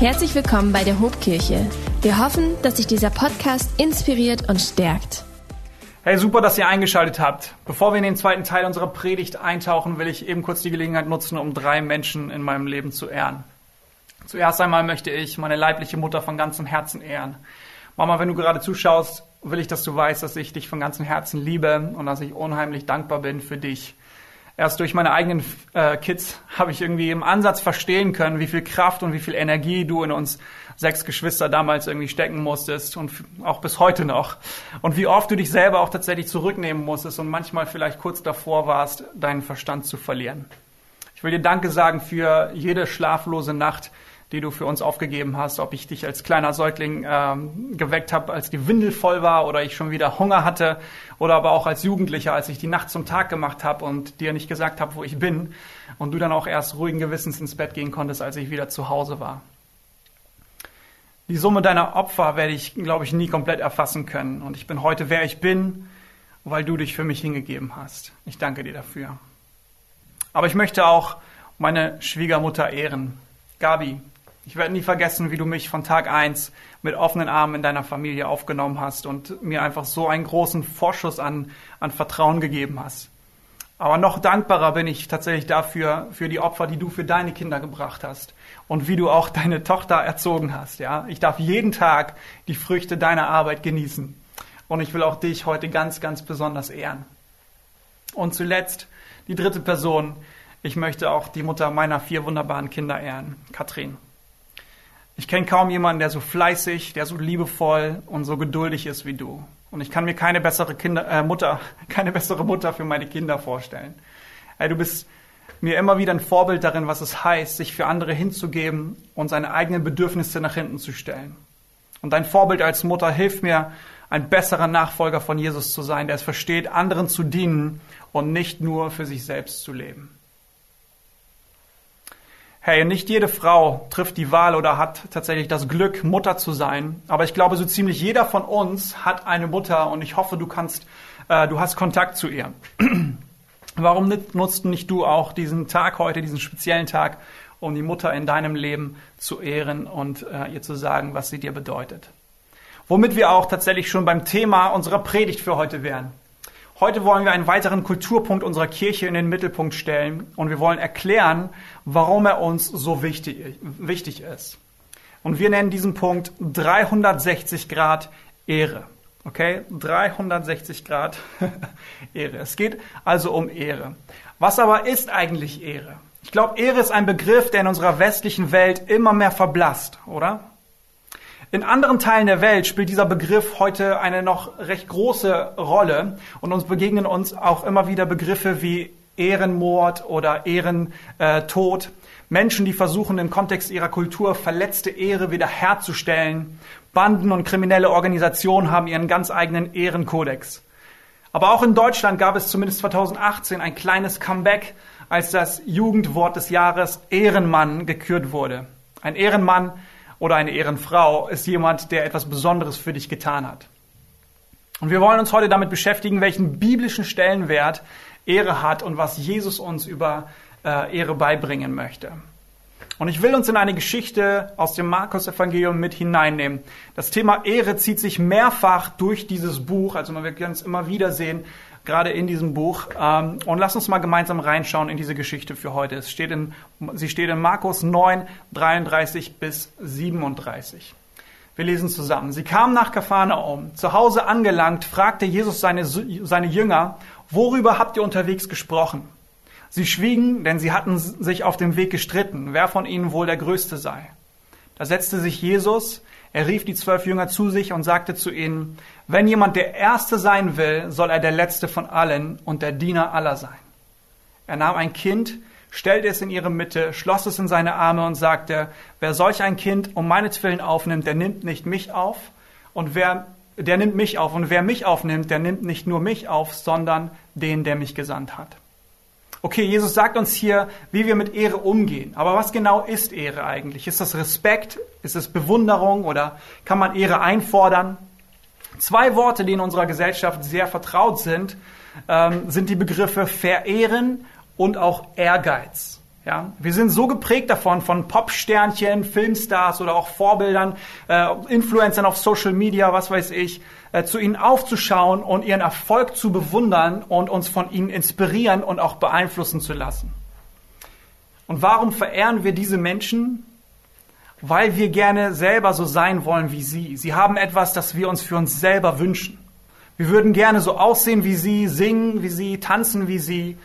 Herzlich willkommen bei der Hobkirche. Wir hoffen, dass sich dieser Podcast inspiriert und stärkt. Hey, super, dass ihr eingeschaltet habt. Bevor wir in den zweiten Teil unserer Predigt eintauchen, will ich eben kurz die Gelegenheit nutzen, um drei Menschen in meinem Leben zu ehren. Zuerst einmal möchte ich meine leibliche Mutter von ganzem Herzen ehren. Mama, wenn du gerade zuschaust, will ich, dass du weißt, dass ich dich von ganzem Herzen liebe und dass ich unheimlich dankbar bin für dich erst durch meine eigenen äh, Kids habe ich irgendwie im Ansatz verstehen können, wie viel Kraft und wie viel Energie du in uns sechs Geschwister damals irgendwie stecken musstest und auch bis heute noch. Und wie oft du dich selber auch tatsächlich zurücknehmen musstest und manchmal vielleicht kurz davor warst, deinen Verstand zu verlieren. Ich will dir Danke sagen für jede schlaflose Nacht, die du für uns aufgegeben hast, ob ich dich als kleiner Säugling ähm, geweckt habe, als die Windel voll war oder ich schon wieder Hunger hatte oder aber auch als Jugendlicher, als ich die Nacht zum Tag gemacht habe und dir nicht gesagt habe, wo ich bin und du dann auch erst ruhigen Gewissens ins Bett gehen konntest, als ich wieder zu Hause war. Die Summe deiner Opfer werde ich, glaube ich, nie komplett erfassen können und ich bin heute, wer ich bin, weil du dich für mich hingegeben hast. Ich danke dir dafür. Aber ich möchte auch meine Schwiegermutter ehren. Gabi, ich werde nie vergessen, wie du mich von Tag eins mit offenen Armen in deiner Familie aufgenommen hast und mir einfach so einen großen Vorschuss an, an Vertrauen gegeben hast. Aber noch dankbarer bin ich tatsächlich dafür, für die Opfer, die du für deine Kinder gebracht hast und wie du auch deine Tochter erzogen hast. Ja, ich darf jeden Tag die Früchte deiner Arbeit genießen. Und ich will auch dich heute ganz, ganz besonders ehren. Und zuletzt die dritte Person. Ich möchte auch die Mutter meiner vier wunderbaren Kinder ehren, Katrin. Ich kenne kaum jemanden, der so fleißig, der so liebevoll und so geduldig ist wie du. Und ich kann mir keine bessere Kinder, äh, Mutter, keine bessere Mutter für meine Kinder vorstellen. Hey, du bist mir immer wieder ein Vorbild darin, was es heißt, sich für andere hinzugeben und seine eigenen Bedürfnisse nach hinten zu stellen. Und dein Vorbild als Mutter hilft mir, ein besserer Nachfolger von Jesus zu sein, der es versteht, anderen zu dienen und nicht nur für sich selbst zu leben. Hey, nicht jede Frau trifft die Wahl oder hat tatsächlich das Glück, Mutter zu sein. Aber ich glaube, so ziemlich jeder von uns hat eine Mutter und ich hoffe, du kannst, äh, du hast Kontakt zu ihr. Warum nutzt nicht du auch diesen Tag heute, diesen speziellen Tag, um die Mutter in deinem Leben zu ehren und äh, ihr zu sagen, was sie dir bedeutet? Womit wir auch tatsächlich schon beim Thema unserer Predigt für heute wären. Heute wollen wir einen weiteren Kulturpunkt unserer Kirche in den Mittelpunkt stellen und wir wollen erklären, warum er uns so wichtig, wichtig ist. Und wir nennen diesen Punkt 360 Grad Ehre. Okay? 360 Grad Ehre. Es geht also um Ehre. Was aber ist eigentlich Ehre? Ich glaube, Ehre ist ein Begriff, der in unserer westlichen Welt immer mehr verblasst, oder? In anderen Teilen der Welt spielt dieser Begriff heute eine noch recht große Rolle und uns begegnen uns auch immer wieder Begriffe wie Ehrenmord oder Ehrentod. Menschen, die versuchen, im Kontext ihrer Kultur verletzte Ehre wiederherzustellen. Banden und kriminelle Organisationen haben ihren ganz eigenen Ehrenkodex. Aber auch in Deutschland gab es zumindest 2018 ein kleines Comeback, als das Jugendwort des Jahres Ehrenmann gekürt wurde. Ein Ehrenmann oder eine Ehrenfrau ist jemand, der etwas Besonderes für dich getan hat. Und wir wollen uns heute damit beschäftigen, welchen biblischen Stellenwert Ehre hat und was Jesus uns über äh, Ehre beibringen möchte. Und ich will uns in eine Geschichte aus dem Markus-Evangelium mit hineinnehmen. Das Thema Ehre zieht sich mehrfach durch dieses Buch, also wir können es immer wieder sehen, gerade in diesem Buch. Ähm, und lass uns mal gemeinsam reinschauen in diese Geschichte für heute. Es steht in, sie steht in Markus 9, 33 bis 37. Wir lesen zusammen. Sie kamen nach Kapharnaum. Zu Hause angelangt, fragte Jesus seine, seine Jünger, worüber habt ihr unterwegs gesprochen? Sie schwiegen, denn sie hatten sich auf dem Weg gestritten, wer von ihnen wohl der Größte sei. Da setzte sich Jesus, er rief die zwölf Jünger zu sich und sagte zu ihnen, wenn jemand der Erste sein will, soll er der Letzte von allen und der Diener aller sein. Er nahm ein Kind, stellte es in ihre Mitte, schloss es in seine Arme und sagte, wer solch ein Kind um meinetwillen aufnimmt, der nimmt nicht mich auf, und wer, der nimmt mich auf, und wer mich aufnimmt, der nimmt nicht nur mich auf, sondern den, der mich gesandt hat. Okay, Jesus sagt uns hier, wie wir mit Ehre umgehen. Aber was genau ist Ehre eigentlich? Ist das Respekt? Ist es Bewunderung? Oder kann man Ehre einfordern? Zwei Worte, die in unserer Gesellschaft sehr vertraut sind, ähm, sind die Begriffe verehren und auch Ehrgeiz. Ja, wir sind so geprägt davon, von Popsternchen, Filmstars oder auch Vorbildern, äh, Influencern auf Social Media, was weiß ich, äh, zu ihnen aufzuschauen und ihren Erfolg zu bewundern und uns von ihnen inspirieren und auch beeinflussen zu lassen. Und warum verehren wir diese Menschen? Weil wir gerne selber so sein wollen wie sie. Sie haben etwas, das wir uns für uns selber wünschen. Wir würden gerne so aussehen wie sie, singen wie sie, tanzen wie sie,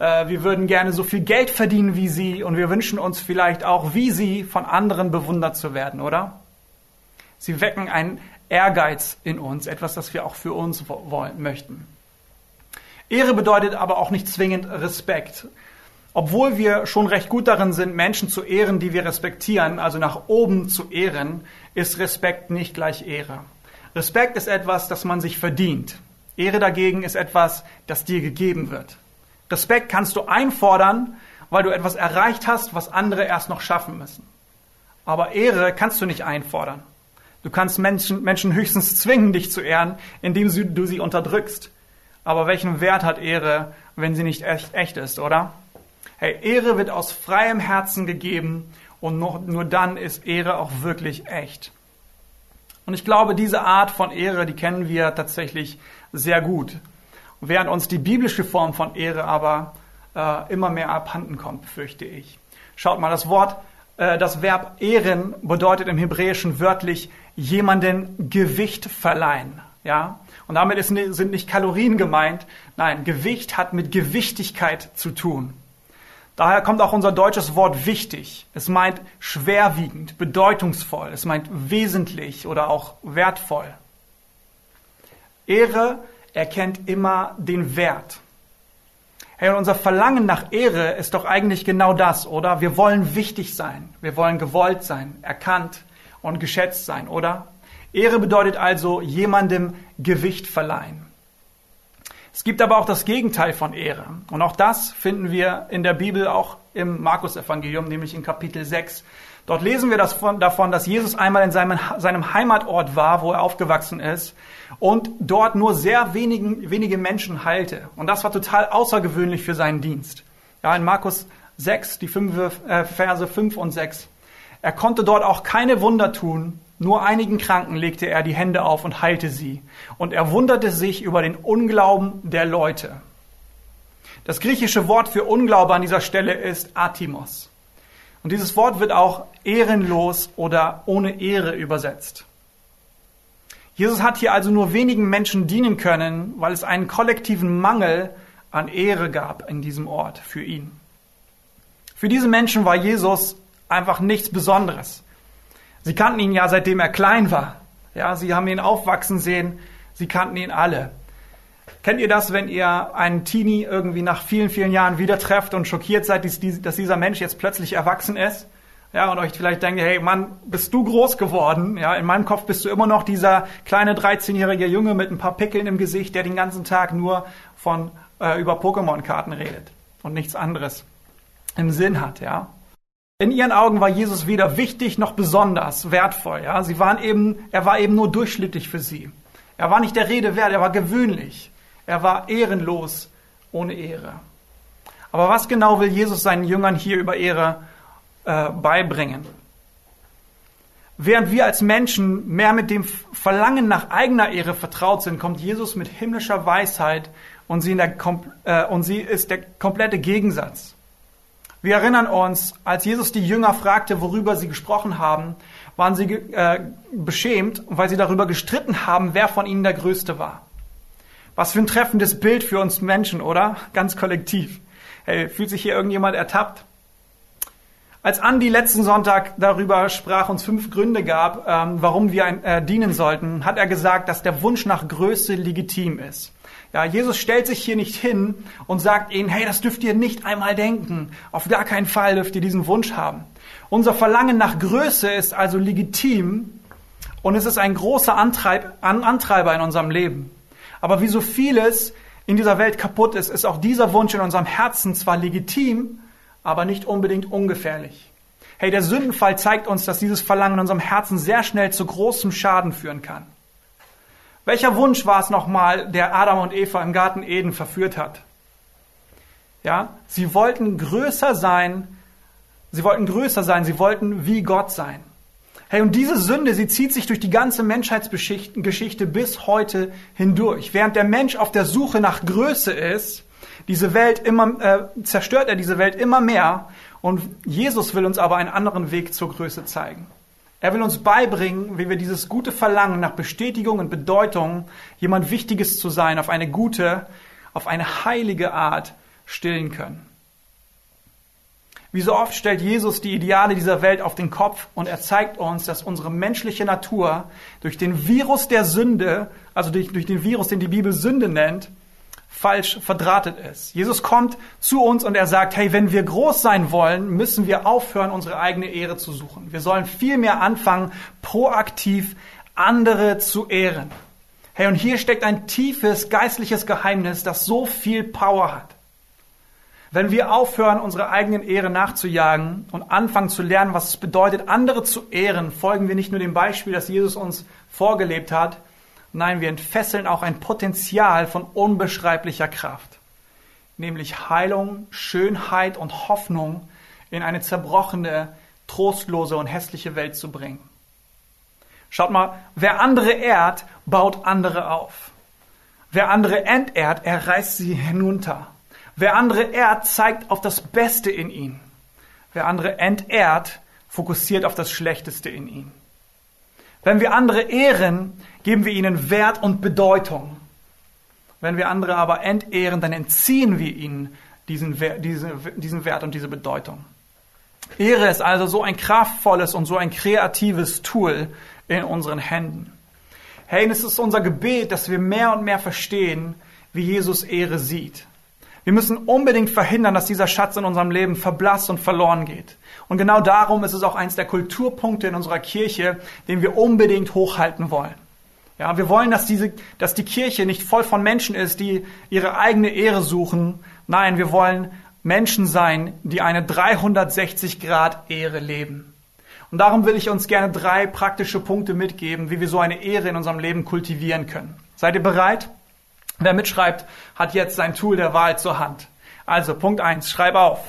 äh, wir würden gerne so viel Geld verdienen wie sie und wir wünschen uns vielleicht auch wie sie von anderen bewundert zu werden, oder? Sie wecken einen Ehrgeiz in uns, etwas, das wir auch für uns wollen, möchten. Ehre bedeutet aber auch nicht zwingend Respekt. Obwohl wir schon recht gut darin sind, Menschen zu ehren, die wir respektieren, also nach oben zu ehren, ist Respekt nicht gleich Ehre. Respekt ist etwas, das man sich verdient. Ehre dagegen ist etwas, das dir gegeben wird. Respekt kannst du einfordern, weil du etwas erreicht hast, was andere erst noch schaffen müssen. Aber Ehre kannst du nicht einfordern. Du kannst Menschen, Menschen höchstens zwingen, dich zu ehren, indem du sie unterdrückst. Aber welchen Wert hat Ehre, wenn sie nicht echt, echt ist, oder? Hey, Ehre wird aus freiem Herzen gegeben und nur, nur dann ist Ehre auch wirklich echt. Und ich glaube, diese Art von Ehre, die kennen wir tatsächlich sehr gut während uns die biblische Form von Ehre aber äh, immer mehr abhanden kommt, fürchte ich. Schaut mal, das Wort, äh, das Verb ehren bedeutet im Hebräischen wörtlich jemanden Gewicht verleihen. Ja? Und damit ist, sind nicht Kalorien gemeint. Nein, Gewicht hat mit Gewichtigkeit zu tun. Daher kommt auch unser deutsches Wort wichtig. Es meint schwerwiegend, bedeutungsvoll. Es meint wesentlich oder auch wertvoll. Ehre erkennt immer den Wert. Hey, und unser Verlangen nach Ehre ist doch eigentlich genau das, oder? Wir wollen wichtig sein, wir wollen gewollt sein, erkannt und geschätzt sein, oder? Ehre bedeutet also jemandem Gewicht verleihen. Es gibt aber auch das Gegenteil von Ehre. Und auch das finden wir in der Bibel, auch im Markus-Evangelium, nämlich in Kapitel 6. Dort lesen wir das von, davon, dass Jesus einmal in seinem, seinem Heimatort war, wo er aufgewachsen ist und dort nur sehr wenigen, wenige Menschen heilte. Und das war total außergewöhnlich für seinen Dienst. Ja, in Markus 6, die fünf, äh, Verse 5 und 6. Er konnte dort auch keine Wunder tun, nur einigen Kranken legte er die Hände auf und heilte sie. Und er wunderte sich über den Unglauben der Leute. Das griechische Wort für Unglaube an dieser Stelle ist Atimos. Und dieses Wort wird auch ehrenlos oder ohne Ehre übersetzt. Jesus hat hier also nur wenigen Menschen dienen können, weil es einen kollektiven Mangel an Ehre gab in diesem Ort für ihn. Für diese Menschen war Jesus einfach nichts Besonderes. Sie kannten ihn ja seitdem er klein war. Ja, sie haben ihn aufwachsen sehen. Sie kannten ihn alle. Kennt ihr das, wenn ihr einen Teenie irgendwie nach vielen, vielen Jahren wieder trefft und schockiert seid, dass dieser Mensch jetzt plötzlich erwachsen ist? Ja, und euch vielleicht denkt, hey Mann, bist du groß geworden? Ja, in meinem Kopf bist du immer noch dieser kleine 13-jährige Junge mit ein paar Pickeln im Gesicht, der den ganzen Tag nur von äh, über Pokémon-Karten redet und nichts anderes im Sinn hat, ja. In ihren Augen war Jesus weder wichtig noch besonders wertvoll, ja. Sie waren eben, er war eben nur durchschnittlich für sie. Er war nicht der Rede wert, er war gewöhnlich. Er war ehrenlos ohne Ehre. Aber was genau will Jesus seinen Jüngern hier über Ehre äh, beibringen. Während wir als Menschen mehr mit dem Verlangen nach eigener Ehre vertraut sind, kommt Jesus mit himmlischer Weisheit und sie, der, äh, und sie ist der komplette Gegensatz. Wir erinnern uns, als Jesus die Jünger fragte, worüber sie gesprochen haben, waren sie äh, beschämt, weil sie darüber gestritten haben, wer von ihnen der Größte war. Was für ein treffendes Bild für uns Menschen, oder? Ganz kollektiv. Hey, fühlt sich hier irgendjemand ertappt? Als Andi letzten Sonntag darüber sprach, uns fünf Gründe gab, ähm, warum wir äh, dienen sollten, hat er gesagt, dass der Wunsch nach Größe legitim ist. Ja, Jesus stellt sich hier nicht hin und sagt ihnen, hey, das dürft ihr nicht einmal denken. Auf gar keinen Fall dürft ihr diesen Wunsch haben. Unser Verlangen nach Größe ist also legitim und es ist ein großer Antreib, Antreiber in unserem Leben. Aber wie so vieles in dieser Welt kaputt ist, ist auch dieser Wunsch in unserem Herzen zwar legitim, aber nicht unbedingt ungefährlich. Hey, der Sündenfall zeigt uns, dass dieses Verlangen in unserem Herzen sehr schnell zu großem Schaden führen kann. Welcher Wunsch war es nochmal, der Adam und Eva im Garten Eden verführt hat? Ja, sie wollten größer sein Sie wollten größer sein, sie wollten wie Gott sein. Hey, und diese Sünde, sie zieht sich durch die ganze Menschheitsgeschichte bis heute hindurch. Während der Mensch auf der Suche nach Größe ist, diese Welt immer, äh, zerstört er diese Welt immer mehr. Und Jesus will uns aber einen anderen Weg zur Größe zeigen. Er will uns beibringen, wie wir dieses gute Verlangen nach Bestätigung und Bedeutung, jemand Wichtiges zu sein, auf eine gute, auf eine heilige Art stillen können. Wie so oft stellt Jesus die Ideale dieser Welt auf den Kopf und er zeigt uns, dass unsere menschliche Natur durch den Virus der Sünde, also durch, durch den Virus, den die Bibel Sünde nennt, falsch verdrahtet ist. Jesus kommt zu uns und er sagt, hey, wenn wir groß sein wollen, müssen wir aufhören, unsere eigene Ehre zu suchen. Wir sollen vielmehr anfangen, proaktiv andere zu ehren. Hey, und hier steckt ein tiefes geistliches Geheimnis, das so viel Power hat. Wenn wir aufhören, unserer eigenen Ehre nachzujagen und anfangen zu lernen, was es bedeutet, andere zu ehren, folgen wir nicht nur dem Beispiel, das Jesus uns vorgelebt hat, nein, wir entfesseln auch ein Potenzial von unbeschreiblicher Kraft, nämlich Heilung, Schönheit und Hoffnung in eine zerbrochene, trostlose und hässliche Welt zu bringen. Schaut mal, wer andere ehrt, baut andere auf. Wer andere entehrt, er reißt sie hinunter. Wer andere ehrt, zeigt auf das Beste in ihn. Wer andere entehrt, fokussiert auf das Schlechteste in ihn. Wenn wir andere ehren, geben wir ihnen Wert und Bedeutung. Wenn wir andere aber entehren, dann entziehen wir ihnen diesen, diesen Wert und diese Bedeutung. Ehre ist also so ein kraftvolles und so ein kreatives Tool in unseren Händen. Hey, es ist unser Gebet, dass wir mehr und mehr verstehen, wie Jesus Ehre sieht. Wir müssen unbedingt verhindern, dass dieser Schatz in unserem Leben verblasst und verloren geht. Und genau darum ist es auch eins der Kulturpunkte in unserer Kirche, den wir unbedingt hochhalten wollen. Ja, wir wollen, dass diese, dass die Kirche nicht voll von Menschen ist, die ihre eigene Ehre suchen. Nein, wir wollen Menschen sein, die eine 360 Grad Ehre leben. Und darum will ich uns gerne drei praktische Punkte mitgeben, wie wir so eine Ehre in unserem Leben kultivieren können. Seid ihr bereit? Wer mitschreibt, hat jetzt sein Tool der Wahl zur Hand. Also Punkt eins: schreib auf.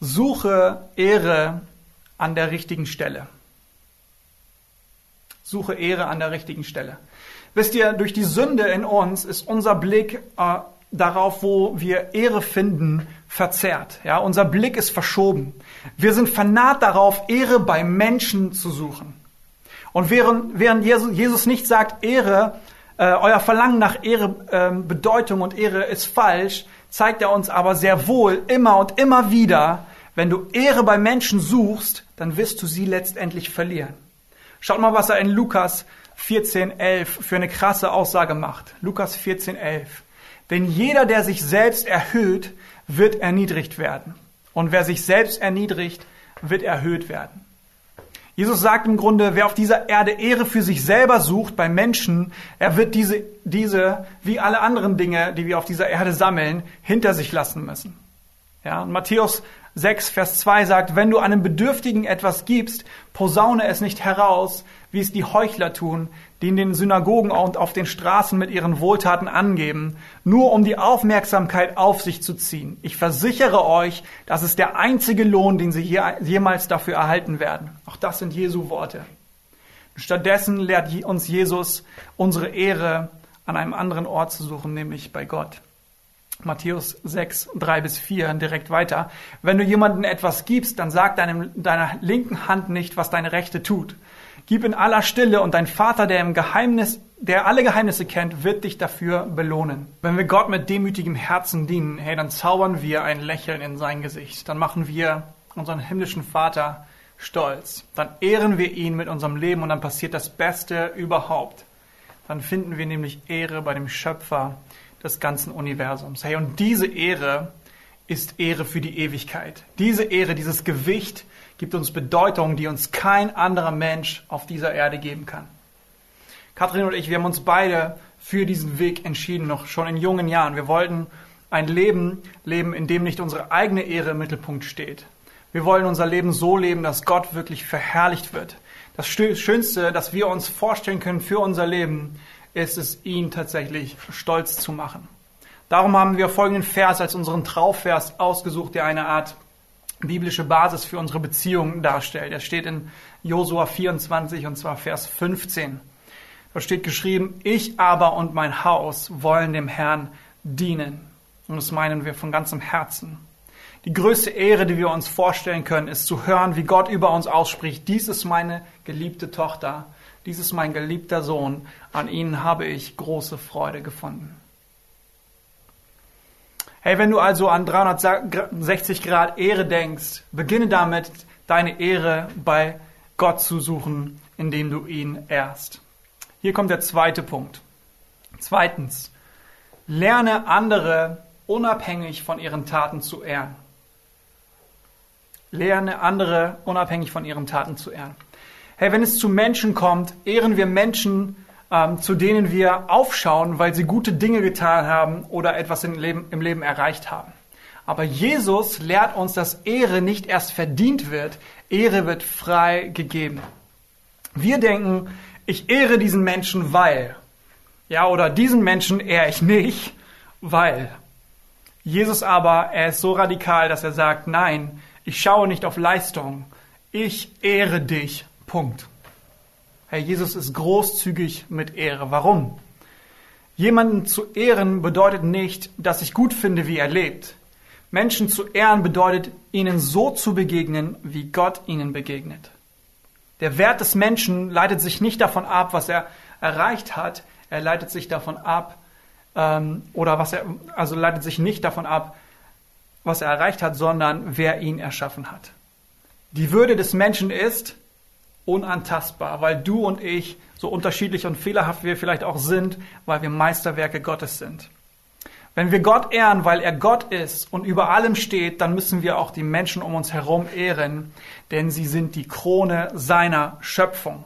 Suche Ehre an der richtigen Stelle. Suche Ehre an der richtigen Stelle. Wisst ihr, durch die Sünde in uns ist unser Blick äh, darauf, wo wir Ehre finden, verzerrt. Ja, unser Blick ist verschoben. Wir sind vernarrt darauf, Ehre bei Menschen zu suchen. Und während, während Jesus nicht sagt, Ehre äh, euer Verlangen nach Ehre, äh, Bedeutung und Ehre ist falsch, zeigt er uns aber sehr wohl immer und immer wieder, wenn du Ehre bei Menschen suchst, dann wirst du sie letztendlich verlieren. Schaut mal, was er in Lukas 14,11 für eine krasse Aussage macht. Lukas 14,11. Denn jeder, der sich selbst erhöht, wird erniedrigt werden. Und wer sich selbst erniedrigt, wird erhöht werden. Jesus sagt im Grunde, wer auf dieser Erde Ehre für sich selber sucht bei Menschen, er wird diese, diese, wie alle anderen Dinge, die wir auf dieser Erde sammeln, hinter sich lassen müssen. Ja, und Matthäus 6, Vers 2 sagt, wenn du einem Bedürftigen etwas gibst, posaune es nicht heraus, wie es die Heuchler tun, die in den Synagogen und auf den Straßen mit ihren Wohltaten angeben, nur um die Aufmerksamkeit auf sich zu ziehen. Ich versichere euch, das ist der einzige Lohn, den sie jemals dafür erhalten werden. Auch das sind Jesu Worte. Stattdessen lehrt uns Jesus, unsere Ehre an einem anderen Ort zu suchen, nämlich bei Gott. Matthäus 6, 3 bis 4, direkt weiter. Wenn du jemandem etwas gibst, dann sag deinem, deiner linken Hand nicht, was deine rechte tut. Gib in aller Stille und dein Vater, der im Geheimnis, der alle Geheimnisse kennt, wird dich dafür belohnen. Wenn wir Gott mit demütigem Herzen dienen, hey, dann zaubern wir ein Lächeln in sein Gesicht. Dann machen wir unseren himmlischen Vater stolz. Dann ehren wir ihn mit unserem Leben und dann passiert das Beste überhaupt. Dann finden wir nämlich Ehre bei dem Schöpfer des ganzen Universums. Hey, und diese Ehre ist Ehre für die Ewigkeit. Diese Ehre, dieses Gewicht gibt uns Bedeutung, die uns kein anderer Mensch auf dieser Erde geben kann. Kathrin und ich, wir haben uns beide für diesen Weg entschieden, noch schon in jungen Jahren. Wir wollten ein Leben leben, in dem nicht unsere eigene Ehre im Mittelpunkt steht. Wir wollen unser Leben so leben, dass Gott wirklich verherrlicht wird. Das Schönste, das wir uns vorstellen können für unser Leben, ist es, ihn tatsächlich stolz zu machen. Darum haben wir folgenden Vers als unseren Trauvers ausgesucht, der eine Art biblische Basis für unsere Beziehungen darstellt. Er steht in Josua 24 und zwar Vers 15. Da steht geschrieben, ich aber und mein Haus wollen dem Herrn dienen. Und das meinen wir von ganzem Herzen. Die größte Ehre, die wir uns vorstellen können, ist zu hören, wie Gott über uns ausspricht. Dies ist meine geliebte Tochter. Dies ist mein geliebter Sohn. An ihnen habe ich große Freude gefunden. Hey, wenn du also an 360 Grad Ehre denkst, beginne damit, deine Ehre bei Gott zu suchen, indem du ihn ehrst. Hier kommt der zweite Punkt. Zweitens, lerne andere unabhängig von ihren Taten zu ehren. Lerne andere unabhängig von ihren Taten zu ehren. Hey, wenn es zu Menschen kommt, ehren wir Menschen, ähm, zu denen wir aufschauen, weil sie gute Dinge getan haben oder etwas im Leben, im Leben erreicht haben. Aber Jesus lehrt uns, dass Ehre nicht erst verdient wird, Ehre wird frei gegeben. Wir denken, ich ehre diesen Menschen, weil. Ja, oder diesen Menschen ehre ich nicht, weil. Jesus aber, er ist so radikal, dass er sagt, nein, ich schaue nicht auf Leistung, ich ehre dich, Punkt. Herr Jesus ist großzügig mit Ehre. Warum? Jemanden zu ehren bedeutet nicht, dass ich gut finde, wie er lebt. Menschen zu ehren bedeutet, ihnen so zu begegnen, wie Gott ihnen begegnet. Der Wert des Menschen leitet sich nicht davon ab, was er erreicht hat. Er leitet sich davon ab, ähm, oder was er, also leitet sich nicht davon ab, was er erreicht hat, sondern wer ihn erschaffen hat. Die Würde des Menschen ist, unantastbar, weil du und ich, so unterschiedlich und fehlerhaft wir vielleicht auch sind, weil wir Meisterwerke Gottes sind. Wenn wir Gott ehren, weil er Gott ist und über allem steht, dann müssen wir auch die Menschen um uns herum ehren, denn sie sind die Krone seiner Schöpfung.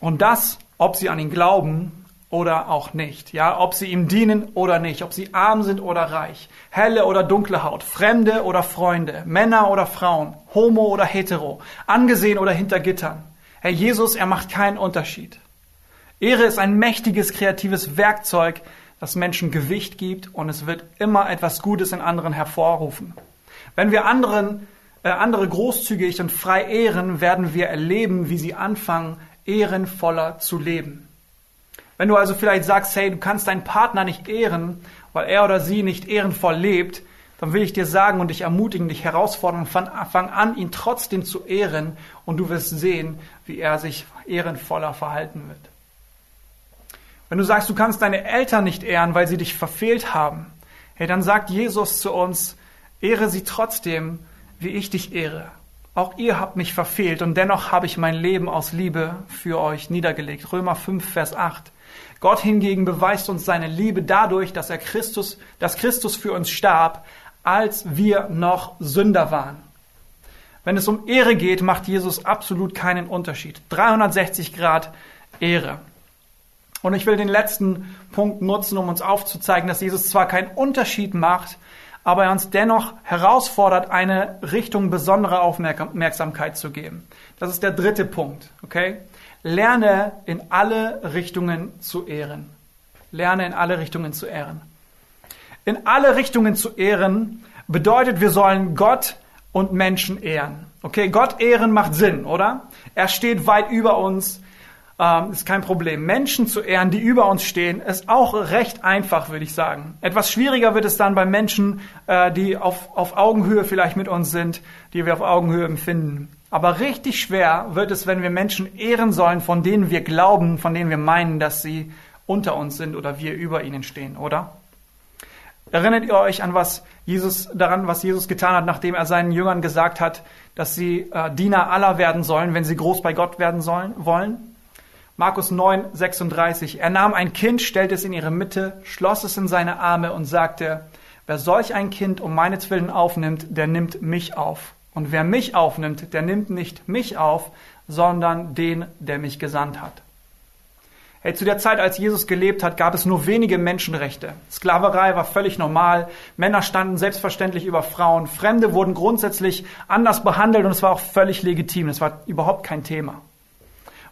Und das, ob sie an ihn glauben oder auch nicht. Ja, ob sie ihm dienen oder nicht, ob sie arm sind oder reich, helle oder dunkle Haut, Fremde oder Freunde, Männer oder Frauen, homo oder hetero, angesehen oder hinter Gittern. Herr Jesus, er macht keinen Unterschied. Ehre ist ein mächtiges kreatives Werkzeug, das Menschen Gewicht gibt und es wird immer etwas Gutes in anderen hervorrufen. Wenn wir anderen, äh, andere großzügig und frei ehren, werden wir erleben, wie sie anfangen, ehrenvoller zu leben. Wenn du also vielleicht sagst, hey, du kannst deinen Partner nicht ehren, weil er oder sie nicht ehrenvoll lebt, dann will ich dir sagen und dich ermutigen, dich herausfordern, fang an, ihn trotzdem zu ehren und du wirst sehen, wie er sich ehrenvoller verhalten wird. Wenn du sagst, du kannst deine Eltern nicht ehren, weil sie dich verfehlt haben, hey, dann sagt Jesus zu uns, ehre sie trotzdem, wie ich dich ehre. Auch ihr habt mich verfehlt und dennoch habe ich mein Leben aus Liebe für euch niedergelegt. Römer 5, Vers 8. Gott hingegen beweist uns seine Liebe dadurch, dass er Christus, dass Christus für uns starb, als wir noch Sünder waren. Wenn es um Ehre geht, macht Jesus absolut keinen Unterschied. 360 Grad Ehre. Und ich will den letzten Punkt nutzen, um uns aufzuzeigen, dass Jesus zwar keinen Unterschied macht, aber er uns dennoch herausfordert, eine Richtung besonderer Aufmerksamkeit zu geben. Das ist der dritte Punkt, okay? Lerne in alle Richtungen zu ehren. Lerne in alle Richtungen zu ehren. In alle Richtungen zu ehren bedeutet, wir sollen Gott und Menschen ehren. Okay, Gott ehren macht Sinn, oder? Er steht weit über uns, ähm, ist kein Problem. Menschen zu ehren, die über uns stehen, ist auch recht einfach, würde ich sagen. Etwas schwieriger wird es dann bei Menschen, äh, die auf, auf Augenhöhe vielleicht mit uns sind, die wir auf Augenhöhe empfinden. Aber richtig schwer wird es, wenn wir Menschen ehren sollen, von denen wir glauben, von denen wir meinen, dass sie unter uns sind oder wir über ihnen stehen, oder? Erinnert ihr euch an was Jesus daran, was Jesus getan hat, nachdem er seinen Jüngern gesagt hat, dass sie äh, Diener aller werden sollen, wenn sie groß bei Gott werden sollen, wollen? Markus 9, 36. Er nahm ein Kind, stellte es in ihre Mitte, schloss es in seine Arme und sagte, wer solch ein Kind um meinetwillen aufnimmt, der nimmt mich auf. Und wer mich aufnimmt, der nimmt nicht mich auf, sondern den, der mich gesandt hat. Hey, zu der Zeit, als Jesus gelebt hat, gab es nur wenige Menschenrechte. Sklaverei war völlig normal. Männer standen selbstverständlich über Frauen. Fremde wurden grundsätzlich anders behandelt und es war auch völlig legitim. Es war überhaupt kein Thema.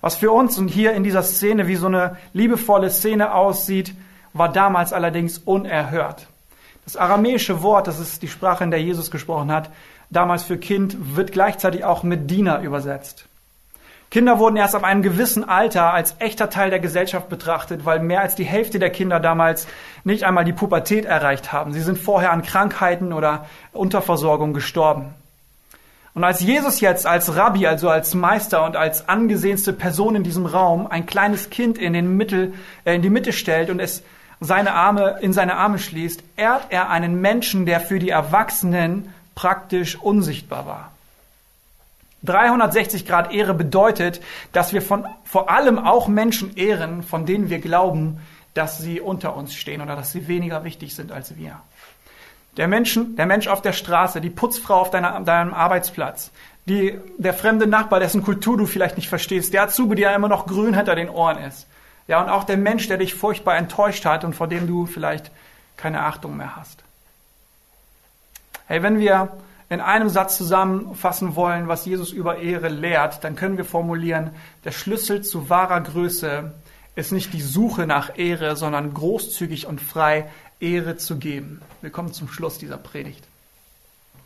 Was für uns und hier in dieser Szene wie so eine liebevolle Szene aussieht, war damals allerdings unerhört. Das aramäische Wort, das ist die Sprache, in der Jesus gesprochen hat, damals für Kind, wird gleichzeitig auch mit Diener übersetzt. Kinder wurden erst ab einem gewissen Alter als echter Teil der Gesellschaft betrachtet, weil mehr als die Hälfte der Kinder damals nicht einmal die Pubertät erreicht haben. Sie sind vorher an Krankheiten oder Unterversorgung gestorben. Und als Jesus jetzt als Rabbi, also als Meister und als angesehenste Person in diesem Raum ein kleines Kind in, den Mittel, äh, in die Mitte stellt und es seine Arme, in seine Arme schließt, ehrt er einen Menschen, der für die Erwachsenen praktisch unsichtbar war. 360 Grad Ehre bedeutet, dass wir von, vor allem auch Menschen ehren, von denen wir glauben, dass sie unter uns stehen oder dass sie weniger wichtig sind als wir. Der, Menschen, der Mensch auf der Straße, die Putzfrau auf deiner, deinem Arbeitsplatz, die, der fremde Nachbar, dessen Kultur du vielleicht nicht verstehst, der Azubi, der immer noch grün hinter den Ohren ist. Ja, und auch der Mensch, der dich furchtbar enttäuscht hat und vor dem du vielleicht keine Achtung mehr hast. Hey, wenn wir in einem Satz zusammenfassen wollen, was Jesus über Ehre lehrt, dann können wir formulieren, der Schlüssel zu wahrer Größe ist nicht die Suche nach Ehre, sondern großzügig und frei Ehre zu geben. Wir kommen zum Schluss dieser Predigt.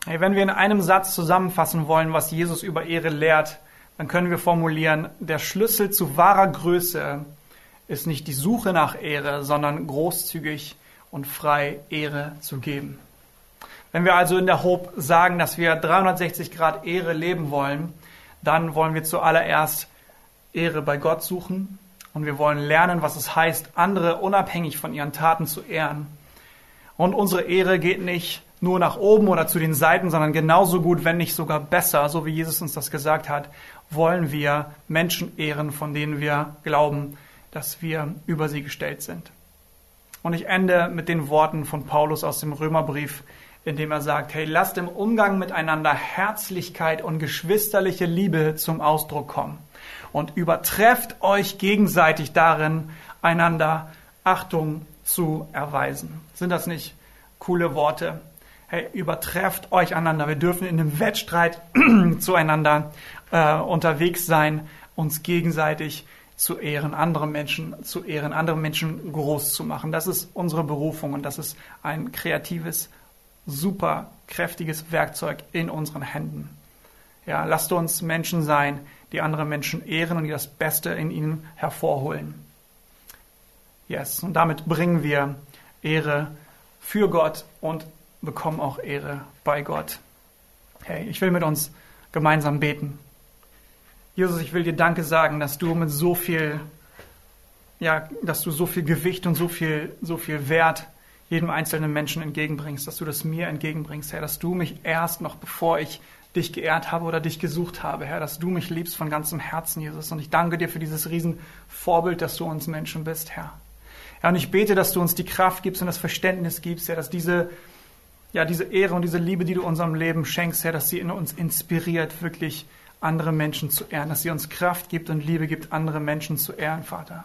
Wenn wir in einem Satz zusammenfassen wollen, was Jesus über Ehre lehrt, dann können wir formulieren, der Schlüssel zu wahrer Größe ist nicht die Suche nach Ehre, sondern großzügig und frei Ehre zu geben. Wenn wir also in der Hope sagen, dass wir 360 Grad Ehre leben wollen, dann wollen wir zuallererst Ehre bei Gott suchen und wir wollen lernen, was es heißt, andere unabhängig von ihren Taten zu ehren. Und unsere Ehre geht nicht nur nach oben oder zu den Seiten, sondern genauso gut, wenn nicht sogar besser, so wie Jesus uns das gesagt hat, wollen wir Menschen ehren, von denen wir glauben, dass wir über sie gestellt sind. Und ich ende mit den Worten von Paulus aus dem Römerbrief, indem er sagt, hey, lasst im Umgang miteinander Herzlichkeit und geschwisterliche Liebe zum Ausdruck kommen und übertrefft euch gegenseitig darin, einander Achtung zu erweisen. Sind das nicht coole Worte? Hey, übertrefft euch einander. Wir dürfen in einem Wettstreit zueinander äh, unterwegs sein, uns gegenseitig zu ehren, andere Menschen zu ehren, andere Menschen groß zu machen. Das ist unsere Berufung und das ist ein kreatives super kräftiges Werkzeug in unseren Händen. Ja, lasst uns Menschen sein, die andere Menschen ehren und die das Beste in ihnen hervorholen. Yes, und damit bringen wir Ehre für Gott und bekommen auch Ehre bei Gott. Hey, ich will mit uns gemeinsam beten. Jesus, ich will dir Danke sagen, dass du mit so viel, ja, dass du so viel Gewicht und so viel, so viel Wert jedem einzelnen Menschen entgegenbringst, dass du das mir entgegenbringst, Herr, dass du mich erst noch bevor ich dich geehrt habe oder dich gesucht habe, Herr, dass du mich liebst von ganzem Herzen, Jesus. Und ich danke dir für dieses Riesenvorbild, dass du uns Menschen bist, Herr. Ja, und ich bete, dass du uns die Kraft gibst und das Verständnis gibst, Herr, dass diese, ja, diese Ehre und diese Liebe, die du unserem Leben schenkst, Herr, dass sie in uns inspiriert, wirklich andere Menschen zu ehren, dass sie uns Kraft gibt und Liebe gibt, andere Menschen zu ehren, Vater.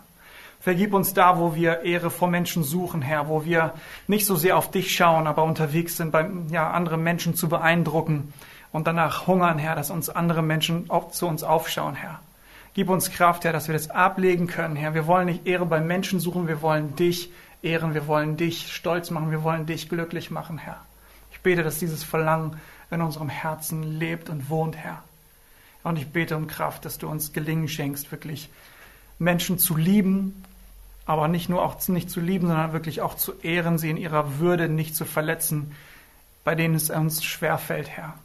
Vergib uns da, wo wir Ehre vor Menschen suchen, Herr, wo wir nicht so sehr auf dich schauen, aber unterwegs sind, beim, ja, andere Menschen zu beeindrucken und danach hungern, Herr, dass uns andere Menschen auch zu uns aufschauen, Herr. Gib uns Kraft, Herr, dass wir das ablegen können, Herr. Wir wollen nicht Ehre bei Menschen suchen, wir wollen dich ehren, wir wollen dich stolz machen, wir wollen dich glücklich machen, Herr. Ich bete, dass dieses Verlangen in unserem Herzen lebt und wohnt, Herr. Und ich bete um Kraft, dass du uns Gelingen schenkst, wirklich Menschen zu lieben, aber nicht nur auch nicht zu lieben, sondern wirklich auch zu ehren, sie in ihrer Würde nicht zu verletzen, bei denen es uns schwerfällt, Herr.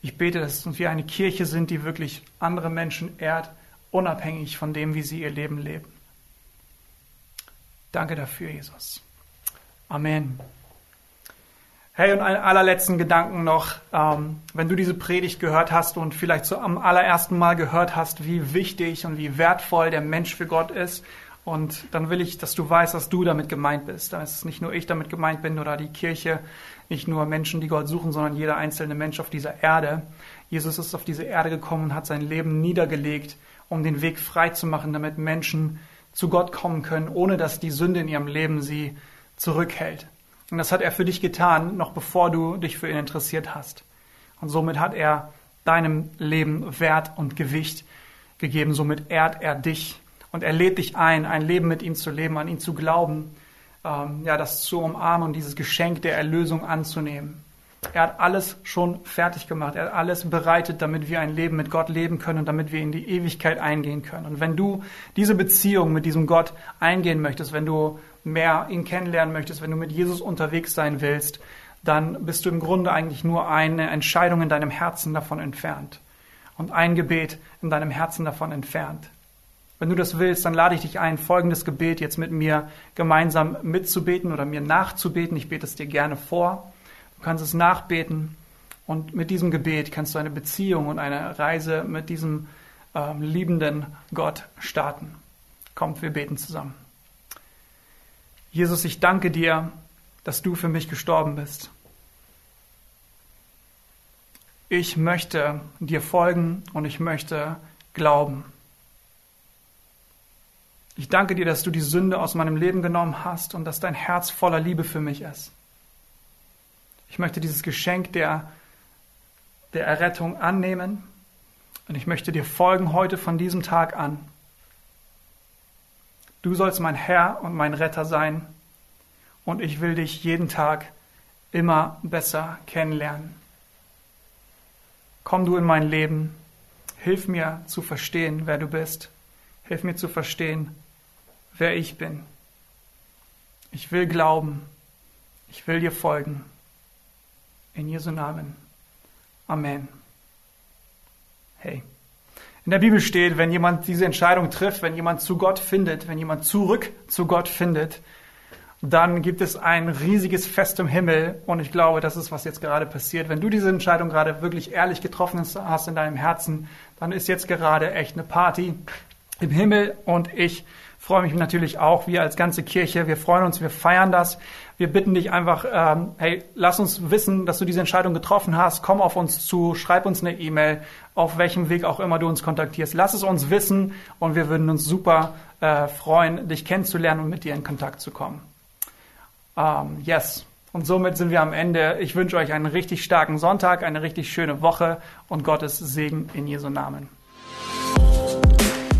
Ich bete, dass wir eine Kirche sind, die wirklich andere Menschen ehrt, unabhängig von dem, wie sie ihr Leben leben. Danke dafür, Jesus. Amen. Hey, und einen allerletzten Gedanken noch. Ähm, wenn du diese Predigt gehört hast und vielleicht so am allerersten Mal gehört hast, wie wichtig und wie wertvoll der Mensch für Gott ist und dann will ich, dass du weißt, dass du damit gemeint bist. Dass nicht nur ich damit gemeint bin oder die Kirche, nicht nur Menschen, die Gott suchen, sondern jeder einzelne Mensch auf dieser Erde. Jesus ist auf diese Erde gekommen und hat sein Leben niedergelegt, um den Weg frei zu machen, damit Menschen zu Gott kommen können, ohne dass die Sünde in ihrem Leben sie zurückhält. Und das hat er für dich getan, noch bevor du dich für ihn interessiert hast. Und somit hat er deinem Leben Wert und Gewicht gegeben. Somit ehrt er dich und er lädt dich ein, ein Leben mit ihm zu leben, an ihn zu glauben, ähm, ja, das zu umarmen und dieses Geschenk der Erlösung anzunehmen. Er hat alles schon fertig gemacht. Er hat alles bereitet, damit wir ein Leben mit Gott leben können und damit wir in die Ewigkeit eingehen können. Und wenn du diese Beziehung mit diesem Gott eingehen möchtest, wenn du mehr ihn kennenlernen möchtest, wenn du mit Jesus unterwegs sein willst, dann bist du im Grunde eigentlich nur eine Entscheidung in deinem Herzen davon entfernt und ein Gebet in deinem Herzen davon entfernt. Wenn du das willst, dann lade ich dich ein, folgendes Gebet jetzt mit mir gemeinsam mitzubeten oder mir nachzubeten. Ich bete es dir gerne vor. Du kannst es nachbeten und mit diesem Gebet kannst du eine Beziehung und eine Reise mit diesem ähm, liebenden Gott starten. Kommt, wir beten zusammen. Jesus, ich danke dir, dass du für mich gestorben bist. Ich möchte dir folgen und ich möchte glauben. Ich danke dir, dass du die Sünde aus meinem Leben genommen hast und dass dein Herz voller Liebe für mich ist. Ich möchte dieses Geschenk der, der Errettung annehmen und ich möchte dir folgen heute von diesem Tag an. Du sollst mein Herr und mein Retter sein und ich will dich jeden Tag immer besser kennenlernen. Komm du in mein Leben, hilf mir zu verstehen, wer du bist, hilf mir zu verstehen, wer ich bin. Ich will glauben. Ich will dir folgen. In Jesu Namen. Amen. Hey. In der Bibel steht, wenn jemand diese Entscheidung trifft, wenn jemand zu Gott findet, wenn jemand zurück zu Gott findet, dann gibt es ein riesiges Fest im Himmel. Und ich glaube, das ist, was jetzt gerade passiert. Wenn du diese Entscheidung gerade wirklich ehrlich getroffen hast in deinem Herzen, dann ist jetzt gerade echt eine Party im Himmel und ich freue mich natürlich auch, wir als ganze Kirche, wir freuen uns, wir feiern das. Wir bitten dich einfach, ähm, hey, lass uns wissen, dass du diese Entscheidung getroffen hast. Komm auf uns zu, schreib uns eine E-Mail, auf welchem Weg auch immer du uns kontaktierst. Lass es uns wissen und wir würden uns super äh, freuen, dich kennenzulernen und mit dir in Kontakt zu kommen. Ähm, yes. Und somit sind wir am Ende. Ich wünsche euch einen richtig starken Sonntag, eine richtig schöne Woche und Gottes Segen in Jesu Namen.